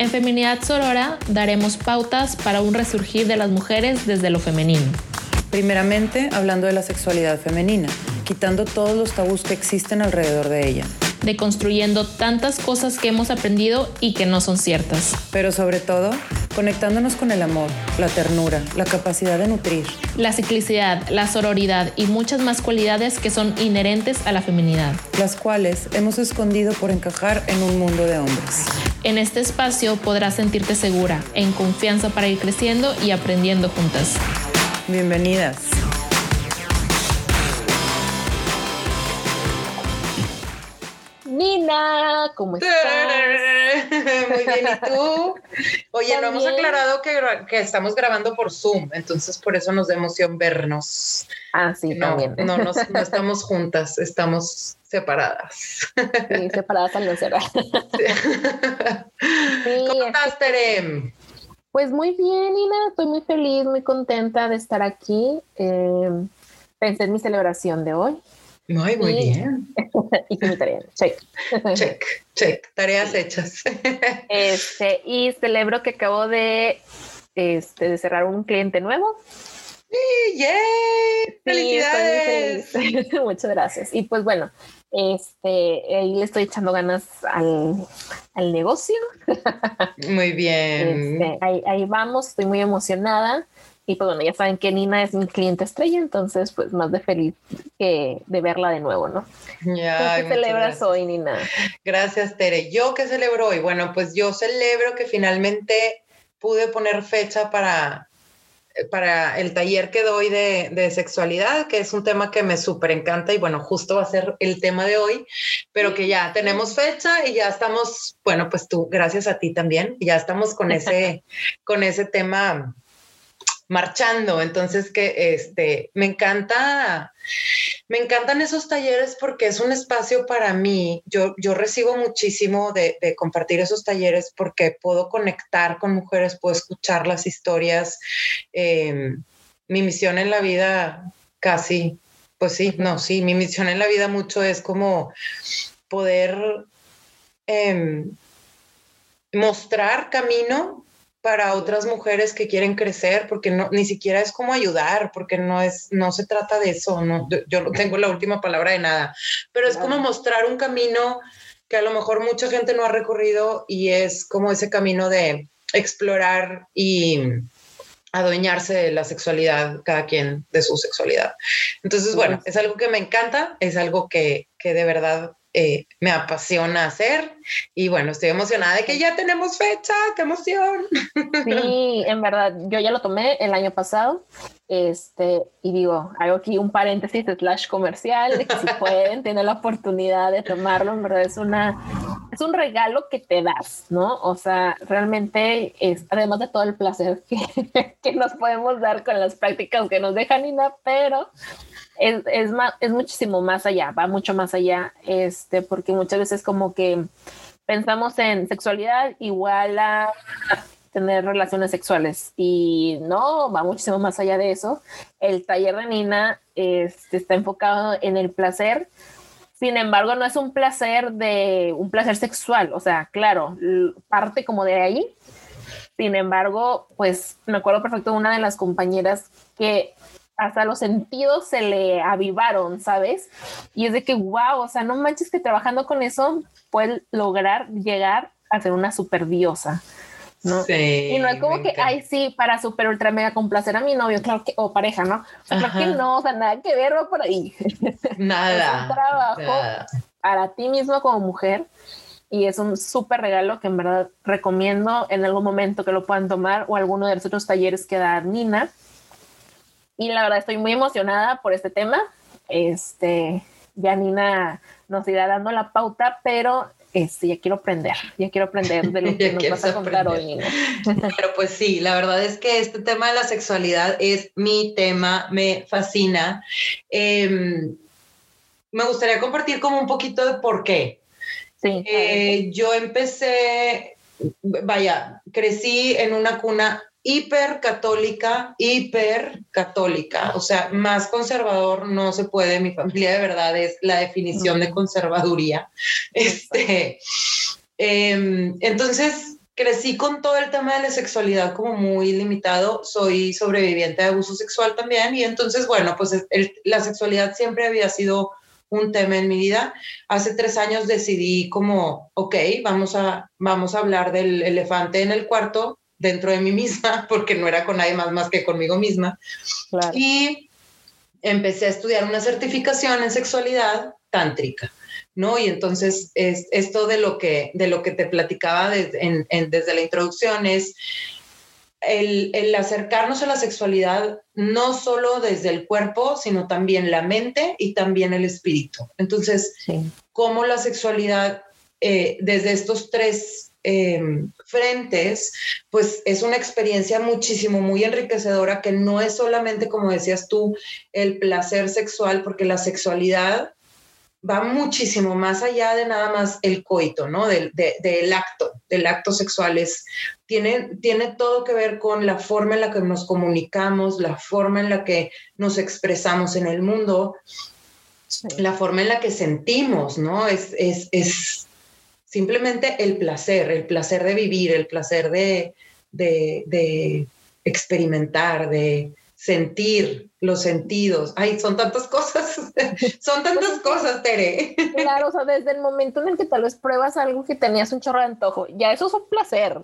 En Feminidad Sorora daremos pautas para un resurgir de las mujeres desde lo femenino. Primeramente, hablando de la sexualidad femenina, quitando todos los tabús que existen alrededor de ella. Deconstruyendo tantas cosas que hemos aprendido y que no son ciertas. Pero sobre todo, conectándonos con el amor, la ternura, la capacidad de nutrir. La ciclicidad, la sororidad y muchas más cualidades que son inherentes a la feminidad. Las cuales hemos escondido por encajar en un mundo de hombres. En este espacio podrás sentirte segura, en confianza para ir creciendo y aprendiendo juntas. Bienvenidas. Nina, ¿cómo estás? Muy bien, ¿y tú? Oye, no hemos aclarado que, que, estamos grabando por Zoom, entonces por eso nos da emoción vernos. Ah, sí, no, también. No, no, no estamos juntas, estamos separadas. Sí, separadas al no ser. Sí. ¿Cómo estás, Terem? Pues muy bien, Nina, estoy muy feliz, muy contenta de estar aquí. Eh, pensé en mi celebración de hoy. Muy, muy bien. y mi tarea, check. Check, check, tareas hechas. este, y celebro que acabo de, este, de cerrar un cliente nuevo. Sí, ¡Yay! ¡Felicidades! feliz. Muchas gracias. Y pues bueno, este, ahí le estoy echando ganas al, al negocio. Muy bien. Este, ahí, ahí vamos, estoy muy emocionada. Y pues bueno, ya saben que Nina es mi cliente estrella, entonces pues más de feliz que de verla de nuevo, ¿no? Ya, ¿Qué celebras hoy, Nina? Gracias, Tere. ¿Yo qué celebro hoy? Bueno, pues yo celebro que finalmente pude poner fecha para, para el taller que doy de, de sexualidad, que es un tema que me súper encanta y bueno, justo va a ser el tema de hoy, pero que ya tenemos fecha y ya estamos, bueno, pues tú, gracias a ti también, ya estamos con ese, con ese tema marchando. Entonces, que este, me encanta, me encantan esos talleres porque es un espacio para mí. Yo, yo recibo muchísimo de, compartir esos talleres porque puedo conectar con mujeres, puedo escuchar las historias. Eh, mi misión en la vida casi, pues sí, no, sí, mi misión en la vida mucho es como poder eh, mostrar camino para otras mujeres que quieren crecer, porque no, ni siquiera es como ayudar, porque no es, no se trata de eso, no, yo no tengo la última palabra de nada, pero es como mostrar un camino que a lo mejor mucha gente no ha recorrido y es como ese camino de explorar y adueñarse de la sexualidad, cada quien de su sexualidad. Entonces, bueno, es algo que me encanta, es algo que, que de verdad eh, me apasiona hacer y bueno, estoy emocionada de que ya tenemos fecha, qué emoción. Sí, en verdad, yo ya lo tomé el año pasado, este, y digo, hago aquí un paréntesis slash comercial, de que si pueden, tienen la oportunidad de tomarlo, en verdad es una, es un regalo que te das, ¿no? O sea, realmente es, además de todo el placer que, que nos podemos dar con las prácticas que nos deja Nina, pero es, es, más, es muchísimo más allá, va mucho más allá, este, porque muchas veces como que pensamos en sexualidad igual a tener relaciones sexuales y no, va muchísimo más allá de eso. El taller de Nina este, está enfocado en el placer, sin embargo, no es un placer de un placer sexual, o sea, claro, parte como de ahí. Sin embargo, pues me acuerdo perfecto de una de las compañeras que hasta los sentidos se le avivaron, ¿sabes? Y es de que, wow, o sea, no manches que trabajando con eso puedes lograr llegar a ser una super diosa. ¿No? Sí, y no es como que, ay, sí, para super ultra mega complacer a mi novio, claro que, o pareja, ¿no? O sea, claro que no, o sea, nada que ver va por ahí. Nada. es un trabajo nada. para ti mismo como mujer y es un súper regalo que en verdad recomiendo en algún momento que lo puedan tomar o alguno de los otros talleres que da Nina. Y la verdad estoy muy emocionada por este tema. Este, ya Nina nos irá dando la pauta, pero este, ya quiero aprender, ya quiero aprender de lo que nos vas a contar hoy. Pero pues sí, la verdad es que este tema de la sexualidad es mi tema, me fascina. Eh, me gustaría compartir como un poquito de por qué. Sí. Eh, yo empecé, vaya, crecí en una cuna hiper católica, hiper católica, o sea, más conservador no se puede, mi familia de verdad es la definición de conservaduría. Este, eh, entonces, crecí con todo el tema de la sexualidad como muy limitado. Soy sobreviviente de abuso sexual también y entonces, bueno, pues la sexualidad siempre había sido un tema en mi vida. Hace tres años decidí como, ok, vamos a, vamos a hablar del elefante en el cuarto dentro de mí misma, porque no era con nadie más más que conmigo misma. Y empecé a estudiar una certificación en sexualidad tántrica. ¿no? Y entonces es, esto de lo que, de lo que te platicaba desde, desde la introducción es el, el, acercarnos a la sexualidad no solo desde el cuerpo, sino también la mente y también el espíritu. Entonces, cómo la sexualidad eh, desde estos tres em, frentes, pues es una experiencia muchísimo, muy enriquecedora que no es solamente, como decías tú, el placer sexual, porque la sexualidad va muchísimo más allá de nada más el coito, ¿no? Del, del acto, del acto sexual. Es, tiene, tiene todo que ver con la forma en la que nos comunicamos, la forma en la que nos expresamos en el mundo, la forma en la que sentimos, ¿no? Es, es, es, simplemente el placer, el placer de vivir, el placer de, de, experimentar, de sentir, los sentidos. Ay, son tantas cosas, son tantas cosas, Tere. Claro, o sea, desde el momento en el que tal vez pruebas algo que tenías un chorro de antojo, ya eso es un placer.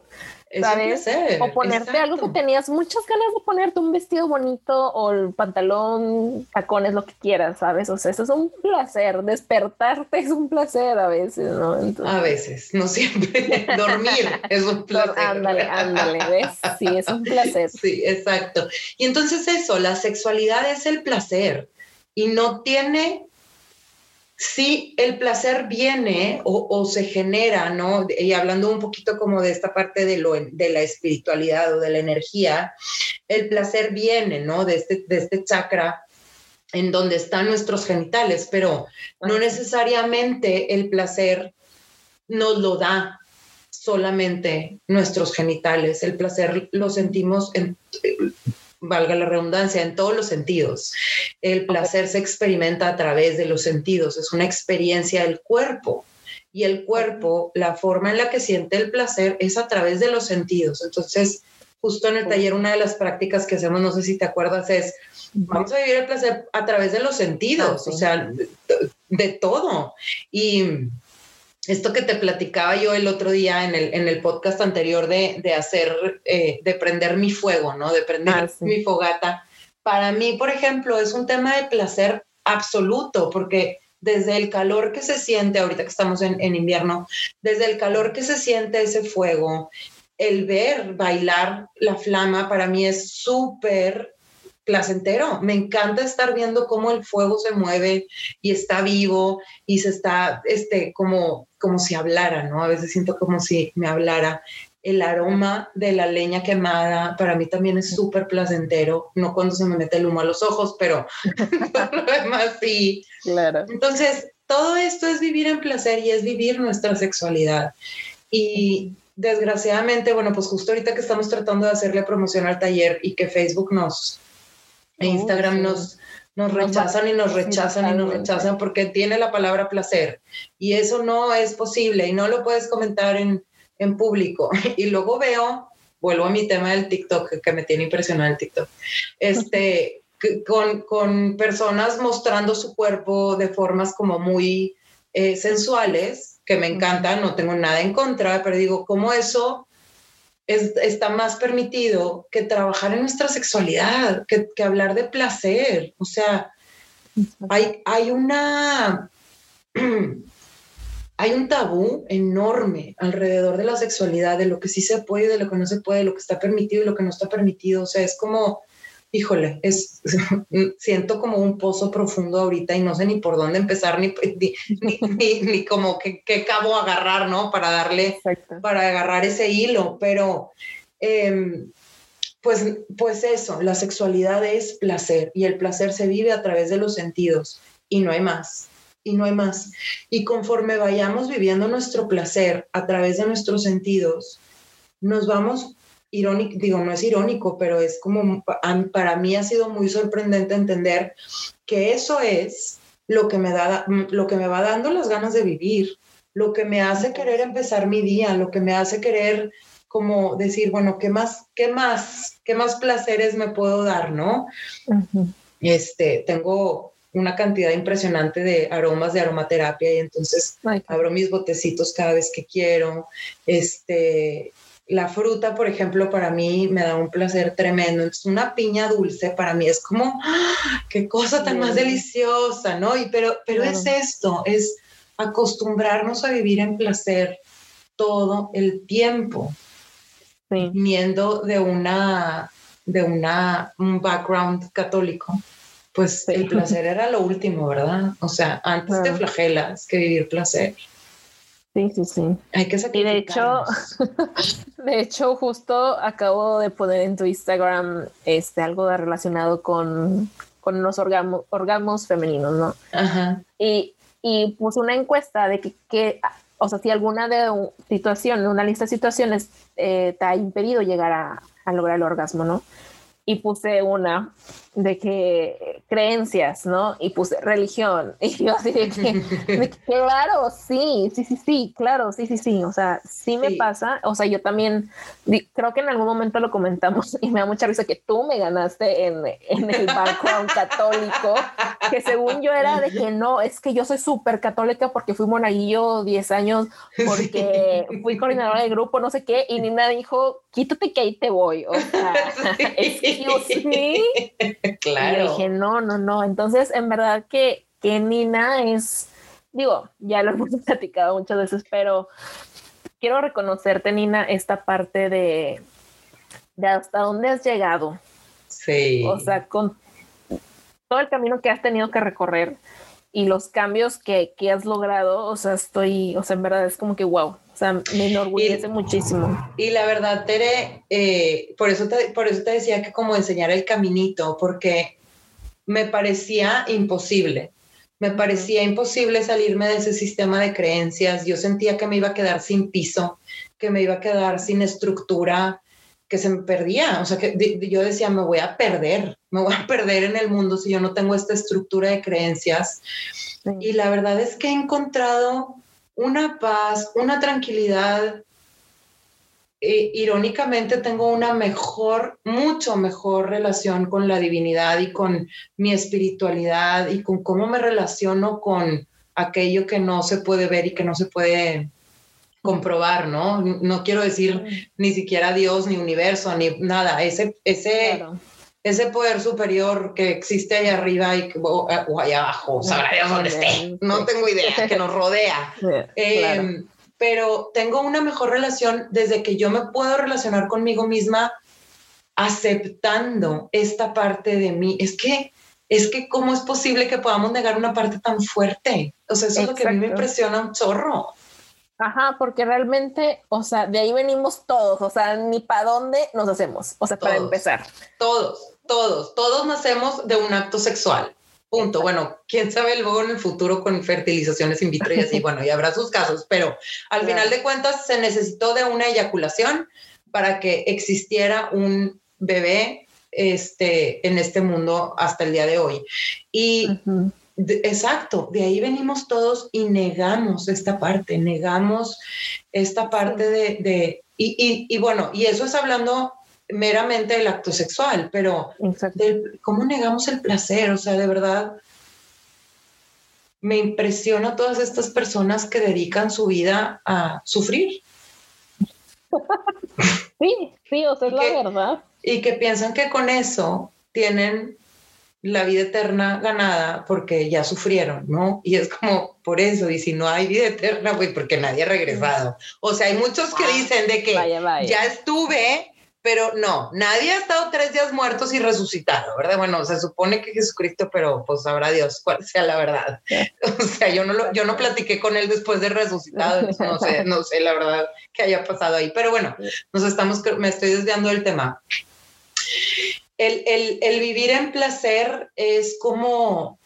¿sabes? o ponerte algo que tenías muchas ganas de ponerte un vestido bonito o el pantalón, tacones, lo que quieras, ¿sabes? O sea, eso es un placer. Despertarte es un placer a veces, ¿no? A veces, no siempre. Dormir es un placer. ándale, ándale, ¿ves? Sí, es un placer. Sí, exacto. Y entonces eso, la sexualidad es el placer y no tiene sí el placer viene o, se genera, ¿no? Y hablando un poquito como de esta parte de, lo, de la espiritualidad o de la energía, el placer viene, ¿no? De este, de este chakra en donde están nuestros genitales, pero no necesariamente el placer nos lo da solamente nuestros genitales. El placer lo sentimos en, valga la redundancia, en todos los sentidos. El placer se experimenta a través de los sentidos, es una experiencia del cuerpo. Y el cuerpo, la forma en la que siente el placer es a través de los sentidos. Entonces, justo en el taller, una de las prácticas que hacemos, no sé si te acuerdas, es, vamos a vivir el placer a través de los sentidos, o sea, de, de todo. Y esto que te platicaba yo el otro día en el, en el podcast anterior de, de hacer, eh, de prender mi fuego, ¿no? De prender ah, mi fogata. Para mí, por ejemplo, es un tema de placer absoluto, porque desde el calor que se siente, ahorita que estamos en, en invierno, desde el calor que se siente ese fuego, el ver bailar la flama para mí es súper placentero. Me encanta estar viendo cómo el fuego se mueve y está vivo y se está, este, como, como si hablara, ¿no? A veces siento como si me hablara. El aroma de la leña quemada para mí también es súper placentero, no cuando se me mete el humo a los ojos, pero lo demás sí. Claro. Entonces, todo esto es vivir en placer y es vivir nuestra sexualidad. Y desgraciadamente, bueno, pues justo ahorita que estamos tratando de hacerle promoción al taller y que Facebook nos, e Instagram nos, nos rechazan y nos rechazan y nos rechazan porque tiene la palabra placer. Y eso no es posible y no lo puedes comentar en, en público. Y luego veo, vuelvo a mi tema del TikTok, que me tiene impresionado el TikTok, este, con, con personas mostrando su cuerpo de formas como muy eh, sensuales, que me encantan, no tengo nada en contra, pero digo, ¿cómo eso está más permitido que trabajar en nuestra sexualidad, que, hablar de placer. O sea, hay, hay una... hay un tabú enorme alrededor de la sexualidad, de lo que sí se puede, de lo que no se puede, de lo que está permitido y lo que no está permitido. O sea, es como híjole, es, siento como un pozo profundo ahorita y no sé ni por dónde empezar, ni, ni, ni, como qué, cabo agarrar, ¿no? Para darle, para agarrar ese hilo, pero em, pues, pues eso, la sexualidad es placer y el placer se vive a través de los sentidos y no hay más. Y no hay más. Y conforme vayamos viviendo nuestro placer a través de nuestros sentidos, nos vamos irónico, digo, no es irónico, pero es como, para mí ha sido muy sorprendente entender que eso es lo que me, da, lo que me va dando las ganas de vivir, lo que me hace querer empezar mi día, lo que me hace querer como decir, bueno, ¿qué más, qué más, qué más placeres me puedo dar, no? Este, tengo una cantidad impresionante de aromas de aromaterapia y entonces abro mis botecitos cada vez que quiero. Este, la fruta, por ejemplo, para mí me da un placer tremendo. Entonces, una piña dulce para mí es como, ¡ah! qué cosa tan más deliciosa, ¿no? Y pero, pero es esto, es acostumbrarnos a vivir en placer todo el tiempo, viniendo de una de una, un background católico, pues el placer era lo último, ¿verdad? O sea, antes te flagelas que vivir placer. Sí, sí, sí. Hay que Y de hecho, de hecho, justo acabo de poner en tu Instagram este, algo relacionado con, con los orgasmos, femeninos, ¿no? Ajá. Y, y puse una encuesta de que, o sea, si alguna de situación, una lista de situaciones eh, te ha impedido llegar a, a lograr el orgasmo, ¿no? Y puse una de que creencias, ¿no? Y puse religión. Y yo así de que, claro, sí, sí, sí, sí, claro, sí, sí, sí. O sea, sí me pasa. O sea, yo también creo que en algún momento lo comentamos y me da mucha risa que tú me ganaste en, en el background católico, que según yo era de que no, es que yo soy súper católica porque fui monaguillo 10 años, porque fui coordinadora de grupo, no sé qué, y Nina dijo, quítate que ahí te voy. O sea, sí. claro. Y dije, no, no, no. Entonces, en verdad que, que Nina es, digo, ya lo hemos platicado muchas veces, pero quiero reconocerte, Nina, esta parte de, de hasta dónde has llegado. Sí. O sea, con todo el camino que has tenido que recorrer y los cambios que, que has logrado, o sea, estoy, o sea, en verdad es como que wow. O sea, me enorgullece muchísimo. Y la verdad, Tere, eh, por, eso te, por eso te decía que como enseñar el caminito, porque me parecía imposible. Me parecía imposible salirme de ese sistema de creencias. Yo sentía que me iba a quedar sin piso, que me iba a quedar sin estructura, que se me perdía. O sea, que yo decía, me voy a perder, me voy a perder en el mundo si yo no tengo esta estructura de creencias. Y la verdad es que he encontrado una paz, una tranquilidad. E, irónicamente tengo una mejor, mucho mejor relación con la divinidad y con mi espiritualidad y con cómo me relaciono con aquello que no se puede ver y que no se puede comprobar, ¿no? No quiero decir ni siquiera Dios, ni universo, ni nada. Ese, ese, ese poder superior que existe allá arriba y, o, allá abajo, sabrá Dios dónde esté, no tengo idea, que nos rodea. Em, pero tengo una mejor relación desde que yo me puedo relacionar conmigo misma aceptando esta parte de mí. Es que, es que, ¿cómo es posible que podamos negar una parte tan fuerte? O sea, eso es lo que a mí me impresiona un chorro. Ajá, porque realmente, o sea, de ahí venimos todos, o sea, ni para dónde nos hacemos, o sea, para empezar. Todos. Todos, todos nacemos de un acto sexual. Punto. Bueno, quién sabe luego en el futuro con fertilizaciones in vitro y así, bueno, y habrá sus casos, pero al final de cuentas se necesitó de una eyaculación para que existiera un bebé este, en este mundo hasta el día de hoy. Y exacto, de ahí venimos todos y negamos esta parte, negamos esta parte de, y, y, bueno, y eso es hablando meramente el acto sexual, pero ¿cómo negamos el placer? O sea, de verdad, me impresiona todas estas personas que dedican su vida a sufrir. Sí, sí, o sea, es la verdad. Y que piensan que con eso tienen la vida eterna ganada porque ya sufrieron, ¿no? Y es como por eso, y si no hay vida eterna, pues porque nadie ha regresado. O sea, hay muchos que ah, dicen de que ya estuve, pero no, nadie ha estado tres días muertos y resucitado, ¿verdad? Bueno, se supone que Jesucristo, pero pues sabrá Dios cuál sea la verdad. O sea, yo no, lo, yo no platiqué con él después de resucitado, no sé, no sé la verdad que haya pasado ahí, pero bueno, nos estamos, me estoy desviando del tema. El, el, el vivir en placer es como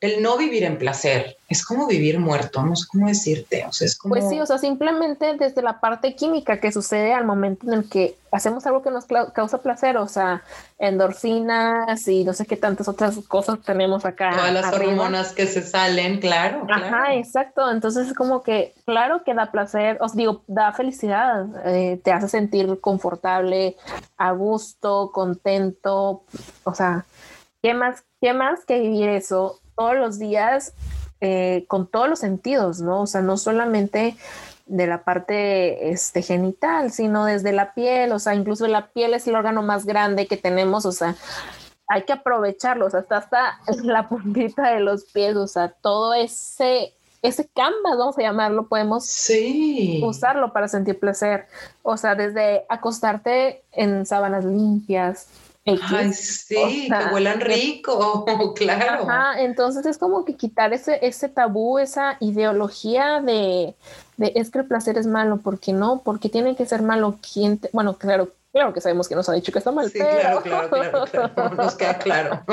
el no vivir en placer es como vivir muerto, no sé cómo decirte. O sea, es como... Pues sí, o sea, simplemente desde la parte química que sucede al momento en el que hacemos algo que nos causa placer, o sea, endorfinas y no sé qué tantas otras cosas tenemos acá. Todas las hormonas que se salen, claro. Ajá, exacto. Entonces es como que, claro que da placer, os digo, da felicidad, eh, te hace sentir confortable, a gusto, contento, o sea, ¿qué más, qué más que vivir eso todos los días eh, con todos los sentidos, ¿no? O sea, no solamente de la parte este, genital, sino desde la piel, o sea, incluso la piel es el órgano más grande que tenemos, o sea, hay que aprovecharlo, o sea, hasta, hasta la puntita de los pies, o sea, todo ese, ese canvas, vamos a llamarlo, podemos sí. usarlo para sentir placer, o sea, desde acostarte en sábanas limpias, Ay, sí, que huelan rico, claro. Ajá, entonces es como que quitar ese, ese tabú, esa ideología de, de es que el placer es malo, porque no, porque tiene que ser malo. ¿Quién bueno, claro, claro que sabemos que nos ha dicho que está mal. Sí, claro, claro, claro, claro, nos queda claro.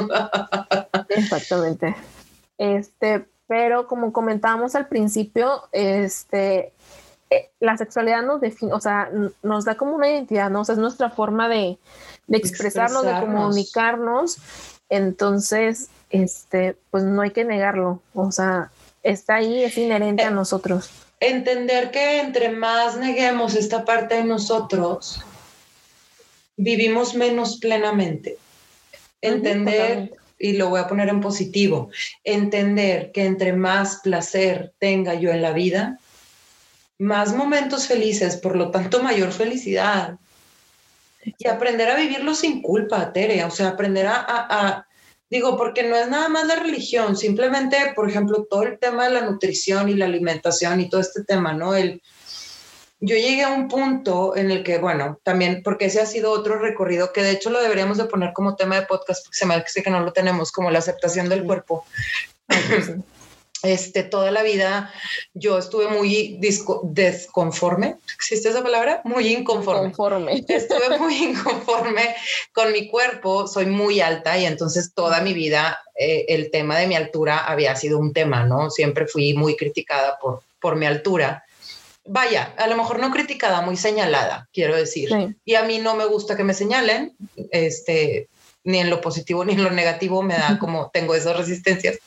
Exactamente. Este, pero como comentábamos al principio, este, la sexualidad nos define, o sea, nos da como una identidad, ¿no? O sea, es nuestra forma de, de expresarnos, de comunicarnos. Entonces, este, pues no hay que negarlo. O sea, está ahí, es inherente a eh, nosotros. Entender que entre más neguemos esta parte de nosotros, vivimos menos plenamente. Entender, y lo voy a poner en positivo, entender que entre más placer tenga yo en la vida, más momentos felices, por lo tanto mayor felicidad, y aprender a vivirlo sin culpa, Tere, o sea, aprender a, digo, porque no es nada más la religión, simplemente, por ejemplo, todo el tema de la nutrición y la alimentación y todo este tema, ¿no? El, yo llegué a un punto en el que, bueno, también, porque ese ha sido otro recorrido que de hecho lo deberíamos de poner como tema de podcast, porque se me hace que no lo tenemos, como la aceptación del cuerpo. Este, toda la vida yo estuve muy desconforme, ¿existe esa palabra? Muy inconforme. Estuve muy inconforme con mi cuerpo, soy muy alta y entonces toda mi vida eh, el tema de mi altura había sido un tema, ¿no? Siempre fui muy criticada por, por mi altura. Vaya, a lo mejor no criticada, muy señalada, quiero decir. Y a mí no me gusta que me señalen, este, ni en lo positivo ni en lo negativo me da como tengo esas resistencias.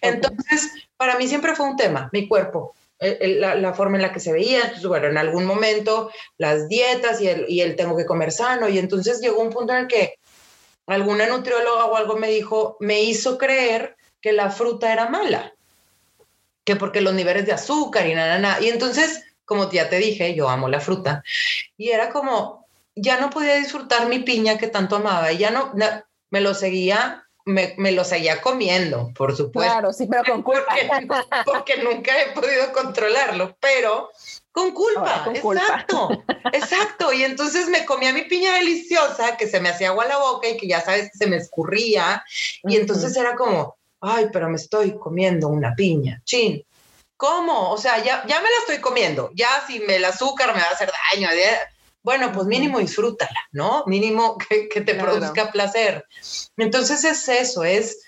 Entonces, para mí siempre fue un tema, mi cuerpo, la, forma en la que se veía. Bueno, en algún momento las dietas y el, y el tengo que comer sano. Y entonces llegó un punto en el que alguna nutrióloga o algo me dijo, me hizo creer que la fruta era mala, que porque los niveles de azúcar y nada, nada. Y entonces, como ya te dije, yo amo la fruta. Y era como, ya no podía disfrutar mi piña que tanto amaba y ya no, me lo seguía, me, lo seguía comiendo, por supuesto. Claro, sí, pero con culpa. Porque, nunca he podido controlarlo, pero con culpa, exacto, exacto. Y entonces me comía mi piña deliciosa que se me hacía agua a la boca y que ya sabes, se me escurría. Y entonces era como, ay, pero me estoy comiendo una piña, chin. ¿Cómo? O sea, ya, ya me la estoy comiendo. Ya si me el azúcar me va a hacer daño bueno, pues mínimo disfrútala, ¿no? Mínimo que, te produzca placer. Entonces es eso, es,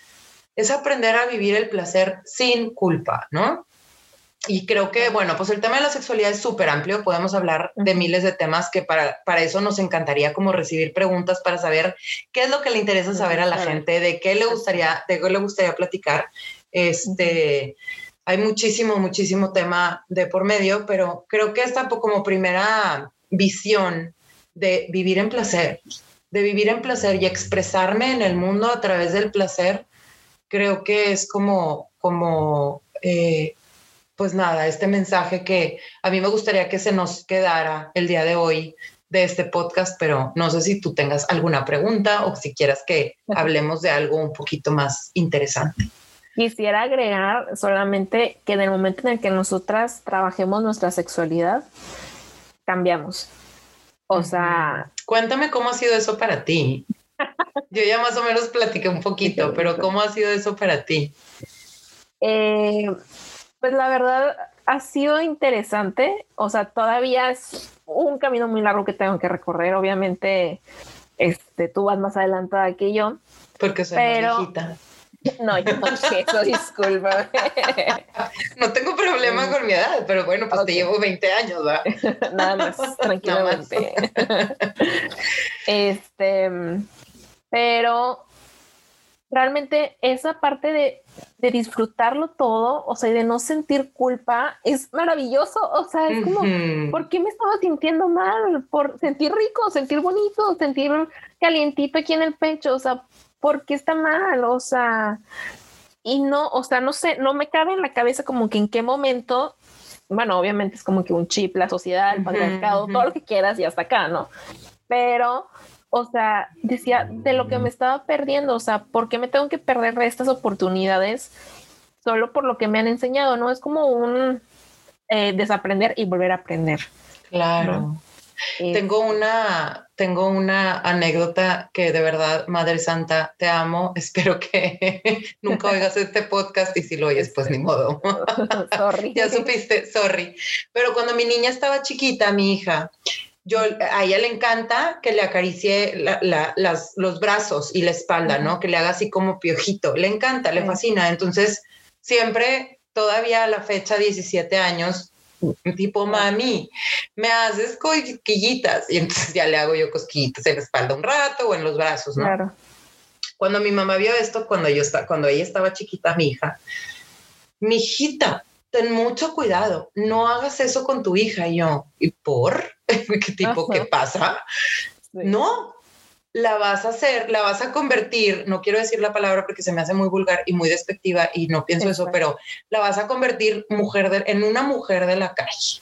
es aprender a vivir el placer sin culpa, ¿no? Y creo que, bueno, pues el tema de la sexualidad es súper amplio, podemos hablar de miles de temas que para, para eso nos encantaría como recibir preguntas para saber qué es lo que le interesa saber a la gente, de qué le gustaría, de qué le gustaría platicar. Este, hay muchísimo, muchísimo tema de por medio, pero creo que esta como primera visión de vivir en placer, de vivir en placer y expresarme en el mundo a través del placer, creo que es como, como, eh, pues nada, este mensaje que a mí me gustaría que se nos quedara el día de hoy de este podcast, pero no sé si tú tengas alguna pregunta o si quieras que hablemos de algo un poquito más interesante. Quisiera agregar solamente que en el momento en el que nosotras trabajemos nuestra sexualidad, cambiamos. O sea... Cuéntame cómo ha sido eso para ti. Yo ya más o menos platiqué un poquito, pero ¿cómo ha sido eso para ti? Eh, pues la verdad ha sido interesante. O sea, todavía es un camino muy largo que tengo que recorrer. Obviamente, este, tú vas más adelantada que yo. Porque soy pero, viejita. No, yo no sé eso, disculpa. No tengo problema con mi edad, pero bueno, pues te llevo 20 años, ¿verdad? Nada más, tranquilamente. Este, pero realmente esa parte de, de, disfrutarlo todo, o sea, de no sentir culpa, es maravilloso. O sea, es como, ¿por qué me estaba sintiendo mal? Por sentir rico, sentir bonito, sentir calientito aquí en el pecho, o sea, ¿por qué está mal? O sea, y no, o sea, no sé, no me cabe en la cabeza como que en qué momento, bueno, obviamente es como que un chip, la sociedad, el patriarcado, todo lo que quieras y hasta acá, ¿no? Pero o sea, decía, de lo que me estaba perdiendo, o sea, ¿por qué me tengo que perder estas oportunidades solo por lo que me han enseñado? No es como un eh, desaprender y volver a aprender. Claro. Tengo una, tengo una anécdota que de verdad, Madre Santa, te amo. Espero que nunca oigas este podcast y si lo oyes, pues ni modo. sorry. ya supiste, sorry. Pero cuando mi niña estaba chiquita, mi hija, yo, a ella le encanta que le acaricie las, los brazos y la espalda, ¿no? Que le haga así como piojito. Le encanta, le fascina. Entonces, siempre, todavía a la fecha, 17 años, tipo, mami, me haces cosquillitas. Y entonces ya le hago yo cosquillitas en la espalda un rato o en los brazos, ¿no? Claro. Cuando mi mamá vio esto, cuando, yo cuando ella estaba chiquita, mi hija, mi hijita, ten mucho cuidado, no hagas eso con tu hija. Y yo, ¿y por? ¿Qué tipo, qué pasa? No, la vas a hacer, la vas a convertir, no quiero decir la palabra porque se me hace muy vulgar y muy despectiva y no pienso eso, pero la vas a convertir mujer en una mujer de la calle.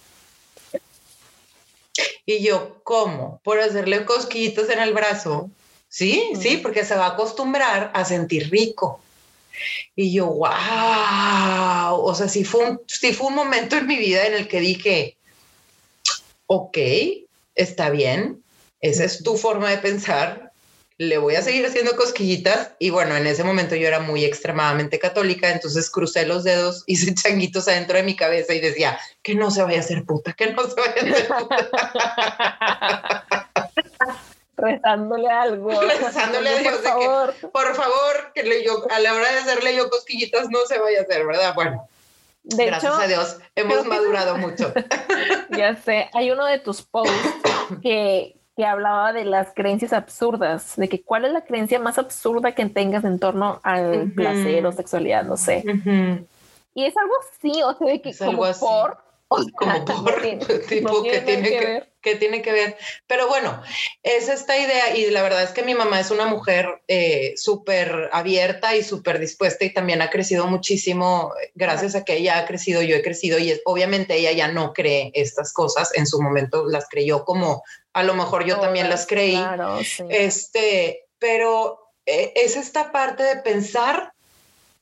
Y yo, ¿cómo? Por hacerle cosquillitos en el brazo. Sí, sí, porque se va a acostumbrar a sentir rico. Y yo, wow, o sea, sí fue, un, sí fue un momento en mi vida en el que dije, ok, está bien, esa es tu forma de pensar, le voy a seguir haciendo cosquillitas. Y bueno, en ese momento yo era muy extremadamente católica, entonces crucé los dedos, hice changuitos adentro de mi cabeza y decía, que no se vaya a hacer puta, que no se vaya a hacer puta. rezándole algo. Rezándole a Dios. Por favor. por favor, que yo, a la hora de hacerle yo cosquillitas no se vaya a hacer, ¿verdad? Bueno. Gracias a Dios, hemos madurado mucho. ya sé, hay uno de tus posts que, que hablaba de las creencias absurdas, de que cuál es la creencia más absurda que tengas en torno al placer o sexualidad, no sé. Y es algo así, o sea, de que como por como por tipo que tiene que, que, tiene que ver. Pero bueno, es esta idea y la verdad es que mi mamá es una mujer eh, súper abierta y súper dispuesta y también ha crecido muchísimo gracias a que ella ha crecido, yo he crecido y obviamente ella ya no cree estas cosas, en su momento las creyó como a lo mejor yo también las creí. Este, pero eh, es esta parte de pensar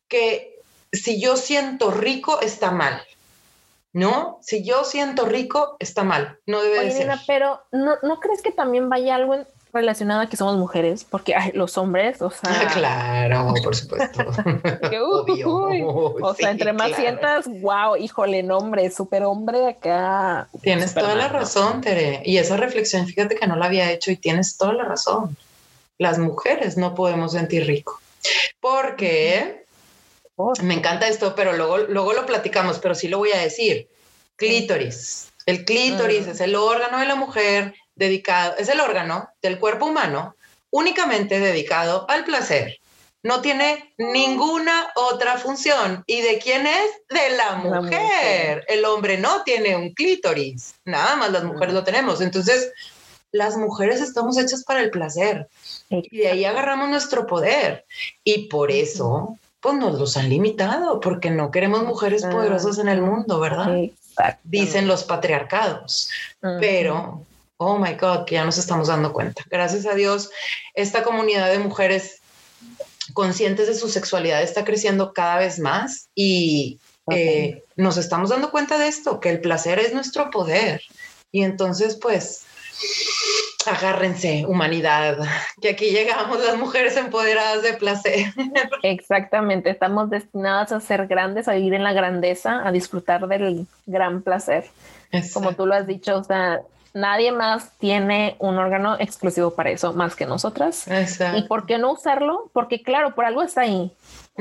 que si yo siento rico está mal ¿no? Si yo siento rico, está mal, no debe de ser. pero ¿no, ¿no crees que también vaya algo relacionado a que somos mujeres? Porque los hombres, o sea... Ah, claro, por supuesto. o sea, entre más sientas, wow, híjole, nombre, súper hombre acá. Tienes toda la razón, Tere. Y esa reflexión, fíjate que no la había hecho y tienes toda la razón. Las mujeres no podemos sentir rico. Porque me encanta esto, pero luego, luego lo platicamos, pero sí lo voy a decir. Clítoris. El clítoris es el órgano de la mujer dedicado, es el órgano del cuerpo humano únicamente dedicado al placer. No tiene ninguna otra función. ¿Y de quién es? De la mujer. El hombre no tiene un clítoris. Nada más las mujeres lo tenemos. Entonces, las mujeres estamos hechas para el placer. Y de ahí agarramos nuestro poder. Y por eso pues nos los han limitado porque no queremos mujeres ah. poderosas en el mundo, ¿verdad? Dicen los patriarcados. Pero, oh my God, que ya nos estamos dando cuenta. Gracias a Dios, esta comunidad de mujeres conscientes de su sexualidad está creciendo cada vez más y eh, nos estamos dando cuenta de esto, que el placer es nuestro poder. Y entonces, pues, agárrense, humanidad, que aquí llegamos las mujeres empoderadas de placer. Exactamente, estamos destinadas a ser grandes, a vivir en la grandeza, a disfrutar del gran placer. Como tú lo has dicho, o sea, nadie más tiene un órgano exclusivo para eso más que nosotras. ¿Y por qué no usarlo? Porque claro, por algo está ahí.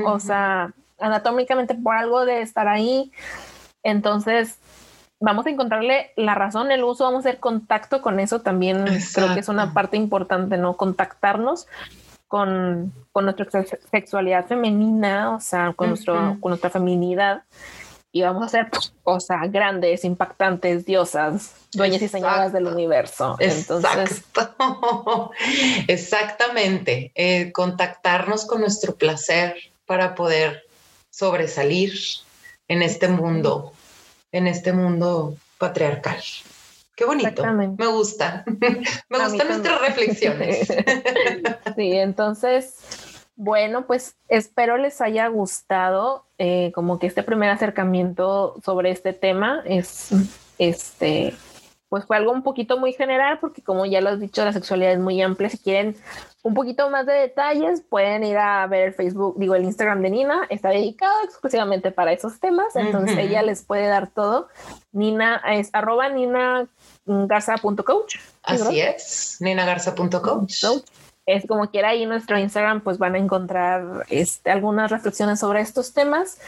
o sea, anatómicamente por algo de estar ahí. Entonces, vamos a encontrarle la razón, el uso, vamos a hacer contacto con eso también. Creo que es una parte importante, ¿no? Contactarnos con, con nuestra sexualidad femenina, o sea, con, nuestro, con nuestra feminidad. Y vamos a ser cosas grandes, impactantes, diosas, dueñas y señoras del universo. Entonces, Exactamente. Eh, contactarnos con nuestro placer para poder sobresalir en este mundo, en este mundo patriarcal. Qué bonito. Me gusta. Me gustan nuestras reflexiones. sí, entonces, bueno, pues espero les haya gustado eh, como que este primer acercamiento sobre este tema es este pues fue algo un poquito muy general porque como ya lo has dicho la sexualidad es muy amplia si quieren un poquito más de detalles pueden ir a ver el Facebook digo el Instagram de Nina está dedicado exclusivamente para esos temas entonces ella les puede dar todo Nina es arroba Nina garza.coach. Así es, ninagarza.coach. Es como quiera ahí nuestro Instagram, pues van a encontrar este, algunas reflexiones sobre estos temas.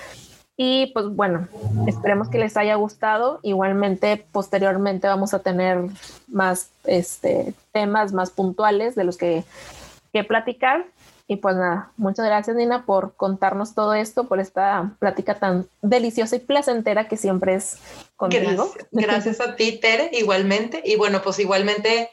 Y pues bueno, esperemos que les haya gustado. Igualmente, posteriormente vamos a tener más este, temas más puntuales de los que, que platicar. Y pues nada, muchas gracias Nina por contarnos todo esto, por esta plática tan deliciosa y placentera que siempre es contigo. Gracias, a ti, Tere, igualmente. Y bueno, pues igualmente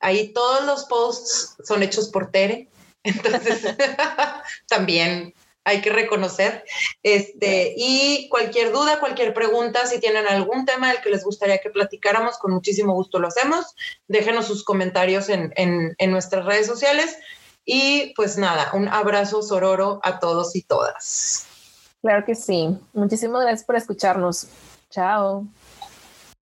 ahí todos los posts son hechos por Tere. Entonces, también hay que reconocer. Este, y cualquier duda, cualquier pregunta, si tienen algún tema del que les gustaría que platicáramos, con muchísimo gusto lo hacemos. Déjenos sus comentarios en, en nuestras redes sociales. Y pues nada, un abrazo sororo a todos y todas. Claro que sí. Muchísimas gracias por escucharnos. Chao.